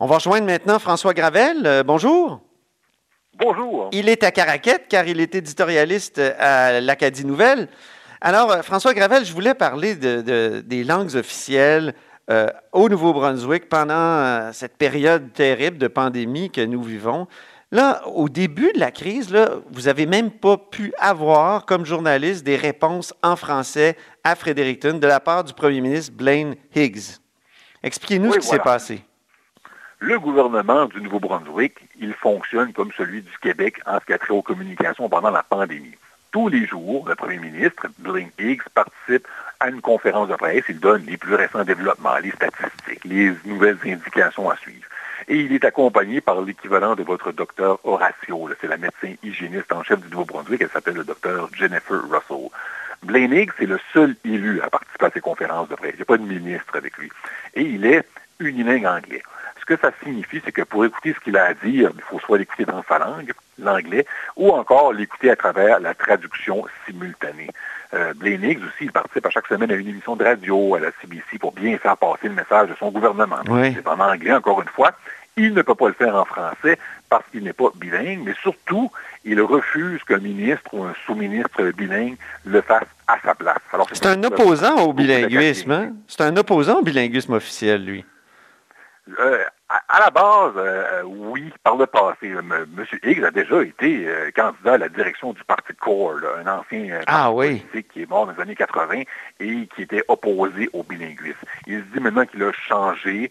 On va rejoindre maintenant François Gravel. Euh, bonjour. Bonjour. Il est à Caraquette car il est éditorialiste à l'Acadie Nouvelle. Alors, euh, François Gravel, je voulais parler de, des langues officielles euh, au Nouveau-Brunswick pendant cette période terrible de pandémie que nous vivons. Là, au début de la crise, là, vous n'avez même pas pu avoir, comme journaliste, des réponses en français à Fredericton de la part du premier ministre Blaine Higgs. Expliquez-nous ce qui s'est passé. Le gouvernement du Nouveau-Brunswick, il fonctionne comme celui du Québec en ce qui a trait aux communications pendant la pandémie. Tous les jours, le premier ministre, Blaine Higgs, participe à une conférence de presse. Il donne les plus récents développements, les statistiques, les nouvelles indications à suivre et il est accompagné par l'équivalent de votre docteur Horatio. C'est la médecin hygiéniste en chef du Nouveau-Brunswick. Elle s'appelle le docteur Jennifer Russell. Blaine Higgs c'est le seul élu à participer à ces conférences de presse. Il n'y a pas de ministre avec lui. Et il est unilingue anglais. Ce que ça signifie, c'est que pour écouter ce qu'il a à dire, il faut soit l'écouter dans sa langue, l'anglais, ou encore l'écouter à travers la traduction simultanée. Euh, Blaine Higgs aussi, il participe à chaque semaine à une émission de radio à la CBC pour bien faire passer le message de son gouvernement. C'est en anglais, encore une fois. Il ne peut pas le faire en français parce qu'il n'est pas bilingue, mais surtout, il refuse qu'un ministre ou un sous-ministre bilingue le fasse à sa place. C'est un opposant au bilinguisme, hein? C'est un opposant au bilinguisme officiel, lui. Euh, à, la base, euh, oui, par le passé. M. Higgs a déjà été euh, candidat à la direction du Parti Core, un ancien ah, politique qui est mort dans les années 80 et qui était opposé au bilinguisme. Il se dit maintenant qu'il a changé,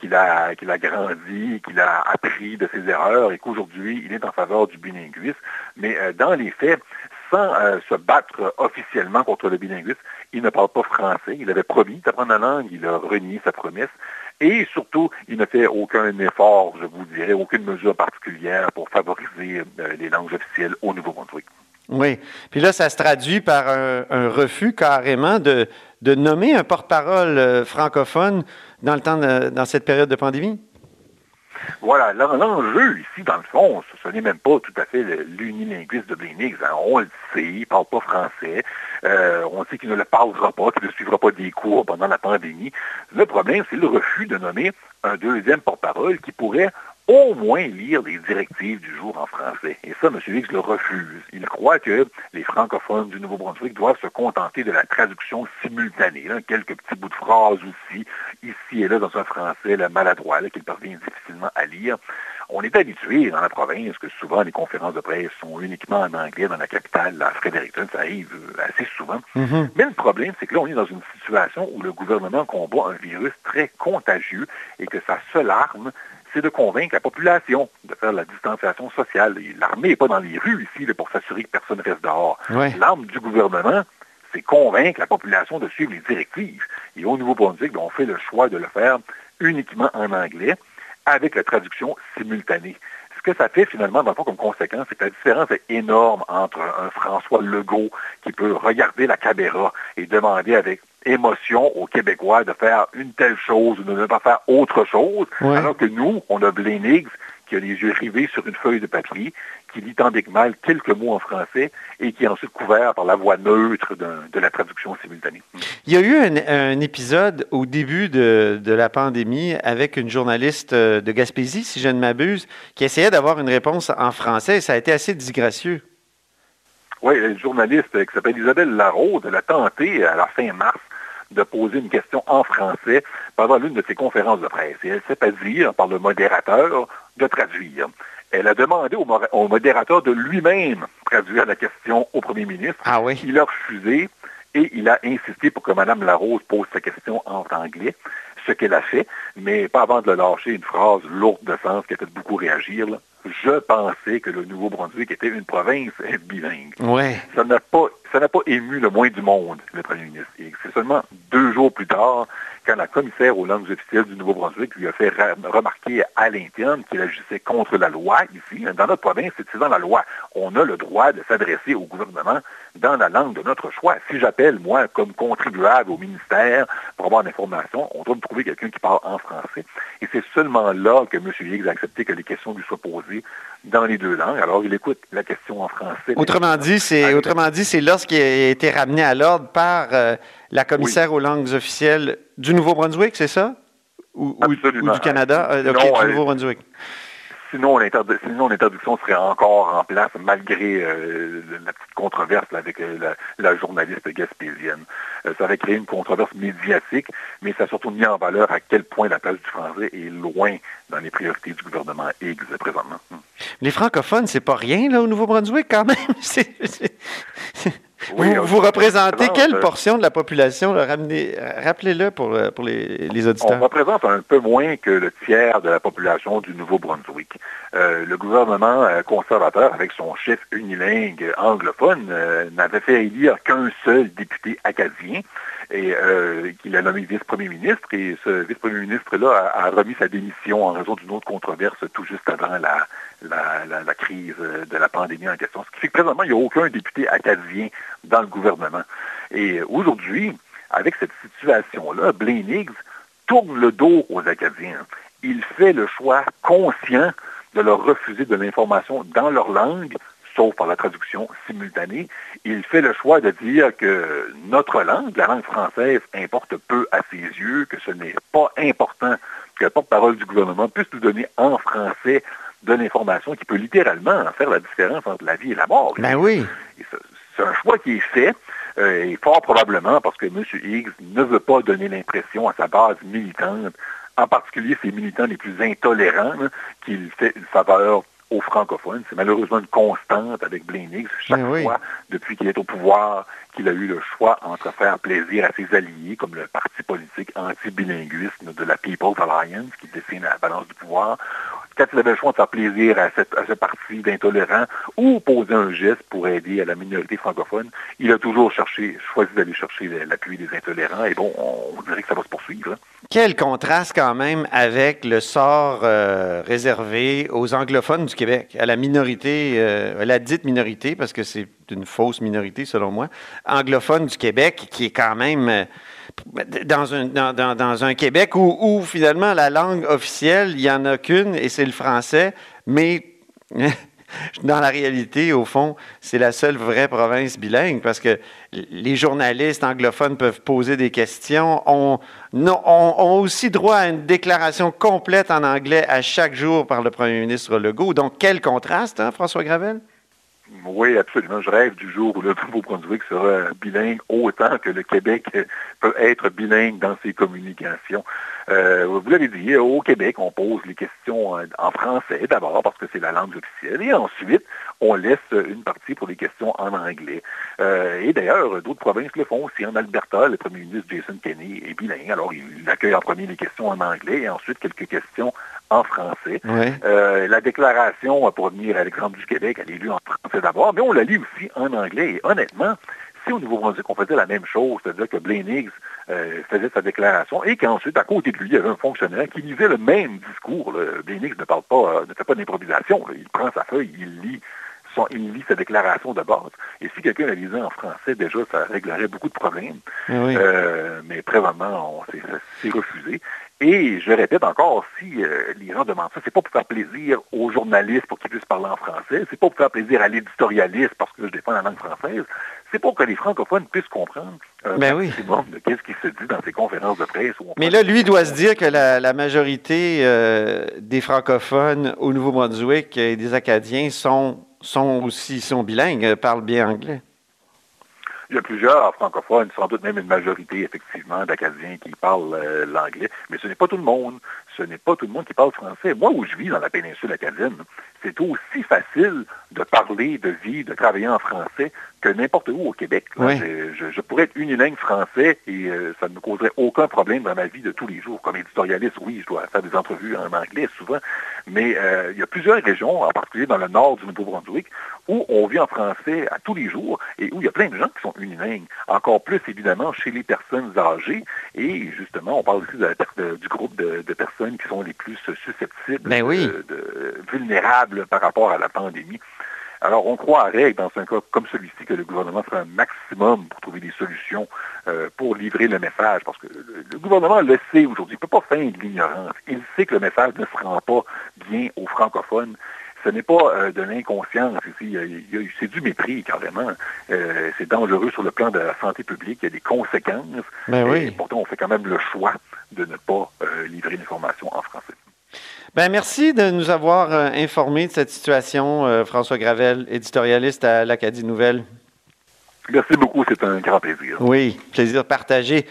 qu'il a, qu'il a grandi, qu'il a appris de ses erreurs et qu'aujourd'hui, il est en faveur du bilinguisme. Mais dans les faits, sans se battre officiellement contre le bilinguisme, il ne parle pas français. Il avait promis d'apprendre la langue, il a renié sa promesse. Et surtout, il ne fait aucun effort, je vous dirais, aucune mesure particulière pour favoriser euh, les langues officielles au Nouveau-Brunswick. Oui. Puis là, ça se traduit par un, refus carrément de, nommer un porte-parole euh, francophone dans, le temps dans cette période de pandémie? Voilà, l'enjeu ici, dans le fond, ce, n'est même pas tout à fait l'unilinguisme de Blénix. Hein. On le sait, il ne parle pas français. Euh, on sait qu'il ne le parlera pas, qu'il ne suivra pas des cours pendant la pandémie. Le problème, c'est le refus de nommer un deuxième porte-parole qui pourrait au moins lire les directives du jour en français. Et ça, M. Higgs le refuse. Il croit que les francophones du Nouveau-Brunswick doivent se contenter de la traduction simultanée. Quelques petits bouts de phrases aussi, ici et là, dans un français maladroit, qu'ils parviennent difficilement à lire. On est habitué dans la province que souvent les conférences de presse sont uniquement en anglais dans la capitale, à Fredericton, ça arrive euh, assez souvent. Mm-hmm. Mais le problème, c'est que là, on est dans une situation où le gouvernement combat un virus très contagieux et que sa seule arme, c'est de convaincre la population de faire la distanciation sociale. L'armée n'est pas dans les rues ici pour s'assurer que personne reste dehors. L'arme du gouvernement, c'est convaincre la population de suivre les directives. Et au Nouveau-Brunswick, ben, on fait le choix de le faire uniquement en anglais avec la traduction simultanée. Ce que ça fait finalement, dans le fond, comme conséquence, c'est que la différence est énorme entre un François Legault qui peut regarder la caméra et demander avec émotion aux Québécois de faire une telle chose ou de ne pas faire autre chose, alors que nous, on a Blaine qui a les yeux rivés sur une feuille de papier, qui lit tant que mal quelques mots en français et qui est ensuite couvert par la voix neutre de, la traduction simultanée. Il y a eu un, épisode au début de, la pandémie avec une journaliste euh, de Gaspésie, si je ne m'abuse, qui essayait d'avoir une réponse en français et ça a été assez disgracieux. Oui, une journaliste qui s'appelle Isabelle Larose, elle a tenté à la fin mars de poser une question en français pendant l'une de ses conférences de presse. Et elle s'est pas dire par le modérateur de traduire. Elle a demandé au, modérateur de lui-même traduire la question au premier ministre. Ah oui? Il a refusé et il a insisté pour que Mme Larose pose sa question en anglais, ce qu'elle a fait, mais pas avant de lâcher une phrase lourde de sens qui a fait beaucoup réagir. Je pensais que le Nouveau-Brunswick était une province bilingue. Ouais. Ça n'a pas, ça n'a pas ému le moins du monde, le premier ministre. Et c'est seulement deux jours plus tard quand la commissaire aux langues officielles du Nouveau-Brunswick lui a fait remarquer à l'interne qu'il agissait contre la loi ici. Dans notre province, c'est dans la loi. On a le droit de s'adresser au gouvernement dans la langue de notre choix. Si j'appelle, moi, comme contribuable au ministère pour avoir l'information, on doit me trouver quelqu'un qui parle en français. Et c'est seulement là que M. Higgs a accepté que les questions lui soient posées dans les deux langues. Alors, il écoute la question en français. Autrement dit, c'est autrement dit, c'est lorsqu'il a été ramené à l'ordre par euh, la commissaire aux langues officielles du Nouveau-Brunswick, c'est ça? ou, du Canada, euh, du Nouveau-Brunswick. Sinon, l'interdiction serait encore en place malgré euh, la petite controverse avec euh, la, journaliste gaspésienne. Euh, ça aurait créé une controverse médiatique, mais ça a surtout mis en valeur à quel point la place du français est loin dans les priorités du gouvernement Higgs présentement. Les francophones, c'est pas rien là, au Nouveau-Brunswick quand même. vous, représentez quelle portion de la population? Rappelez-le pour, euh, pour les, les, auditeurs. On représente un peu moins que le tiers de la population du Nouveau-Brunswick. Euh, le gouvernement euh, conservateur, avec son chef unilingue anglophone, n'avait fait élire qu'un seul député acadien et qu'il a nommé vice-premier ministre. Et ce vice-premier ministre-là a, remis sa démission en raison d'une autre controverse tout juste avant la, la, crise de la pandémie en question. Ce qui fait que présentement, il n'y a aucun député acadien dans le gouvernement. Et aujourd'hui, avec cette situation-là, Blaine Higgs tourne le dos aux Acadiens. Il fait le choix conscient de leur refuser de l'information dans leur langue, sauf par la traduction simultanée. Il fait le choix de dire que notre langue, la langue française, importe peu à ses yeux, que ce n'est pas important que le porte-parole du gouvernement puisse nous donner en français de l'information qui peut littéralement faire la différence entre la vie et la mort. Ben oui. C'est un choix qui est fait, euh, et fort probablement parce que M. Higgs ne veut pas donner l'impression à sa base militante, en particulier ses militants les plus intolérants, qu'il fait une faveur aux francophones. C'est malheureusement une constante avec Higgs. Chaque fois, depuis qu'il est au pouvoir, qu'il a eu le choix entre faire plaisir à ses alliés, comme le parti politique anti-bilinguisme de la People's Alliance, qui dessine la balance du pouvoir, quand il avait le choix de faire plaisir à, cette, ce parti d'intolérants ou poser un geste pour aider à la minorité francophone, il a toujours cherché, choisi d'aller chercher l'appui des intolérants. Et bon, on, dirait que ça va se poursuivre. Hein. Quel contraste quand même avec le sort euh, réservé aux anglophones du Québec, à la minorité, euh, à la dite minorité, parce que c'est une fausse minorité selon moi, anglophone du Québec, qui est quand même... Euh, dans un, dans, un Québec où, finalement la langue officielle, il n'y en a qu'une et c'est le français, mais dans la réalité, au fond, c'est la seule vraie province bilingue parce que les journalistes anglophones peuvent poser des questions, ont, ont aussi droit à une déclaration complète en anglais à chaque jour par le premier ministre Legault. Donc, quel contraste, hein, François Gravel? Oui, absolument. Je rêve du jour où le Nouveau-Brunswick sera bilingue autant que le Québec peut être bilingue dans ses communications. Euh, vous l'avez dit, au Québec, on pose les questions en français d'abord parce que c'est la langue officielle et ensuite, on laisse une partie pour les questions en anglais. Euh, et d'ailleurs, d'autres provinces le font aussi. En Alberta, le premier ministre Jason Kenney est bilingue, alors il accueille en premier les questions en anglais et ensuite quelques questions en français. Euh, la déclaration, pour revenir à l'exemple du Québec, elle est lue en français d'abord, mais on la lit aussi en anglais. Et honnêtement, si au Nouveau-Brunswick, on faisait la même chose, c'est-à-dire que Blaine Higgs euh, faisait sa déclaration et qu'ensuite, à côté de lui, il y avait un fonctionnaire qui lisait le même discours. Blaine Higgs ne parle pas, ne fait pas d'improvisation. Il prend sa feuille, il lit il lit sa déclaration de base. Et si quelqu'un la lisait en français, déjà, ça réglerait beaucoup de problèmes. Eh euh, mais présentement, c'est refusé. Et je répète encore, si euh, les gens demandent ça, c'est pas pour faire plaisir aux journalistes pour qu'ils puissent parler en français, c'est pas pour faire plaisir à l'éditorialiste parce que je défends la langue française, c'est pour que les francophones puissent comprendre un ben de qu'est-ce qui se dit dans ces conférences de presse. Mais là, lui doit se dire que la, majorité euh, des francophones au Nouveau-Brunswick et des Acadiens sont sont aussi sont bilingues, euh, parlent bien anglais. Il y a plusieurs francophones, sans doute même une majorité, effectivement, d'Acadiens qui parlent euh, l'anglais, mais ce n'est pas tout le monde. Ce n'est pas tout le monde qui parle français. Moi, où je vis dans la péninsule acadienne, c'est aussi facile de parler, de vivre, de travailler en français que n'importe où au Québec. Je, pourrais être unilingue français et euh, ça ne me causerait aucun problème dans ma vie de tous les jours. Comme éditorialiste, oui, je dois faire des entrevues en anglais souvent, mais euh, il y a plusieurs régions, en particulier dans le nord du Nouveau-Brunswick, où on vit en français à tous les jours et où il y a plein de gens qui sont unilingues. Encore plus, évidemment, chez les personnes âgées. Et justement, on parle aussi du groupe de, personnes qui sont les plus susceptibles, ben vulnérables par rapport à la pandémie. Alors, on croirait, dans un cas comme celui-ci, que le gouvernement ferait un maximum pour trouver des solutions euh, pour livrer le message, parce que le, gouvernement le sait aujourd'hui, il ne peut pas feindre l'ignorance. Il sait que le message ne se rend pas bien aux francophones ce n'est pas de l'inconscience ici, c'est du mépris carrément. c'est dangereux sur le plan de la santé publique, il y a des conséquences. Ben oui. Et pourtant, on fait quand même le choix de ne pas livrer l'information en français. Ben, merci de nous avoir informés de cette situation, François Gravel, éditorialiste à l'Acadie Nouvelle. Merci beaucoup, c'est un grand plaisir. Oui, plaisir partagé.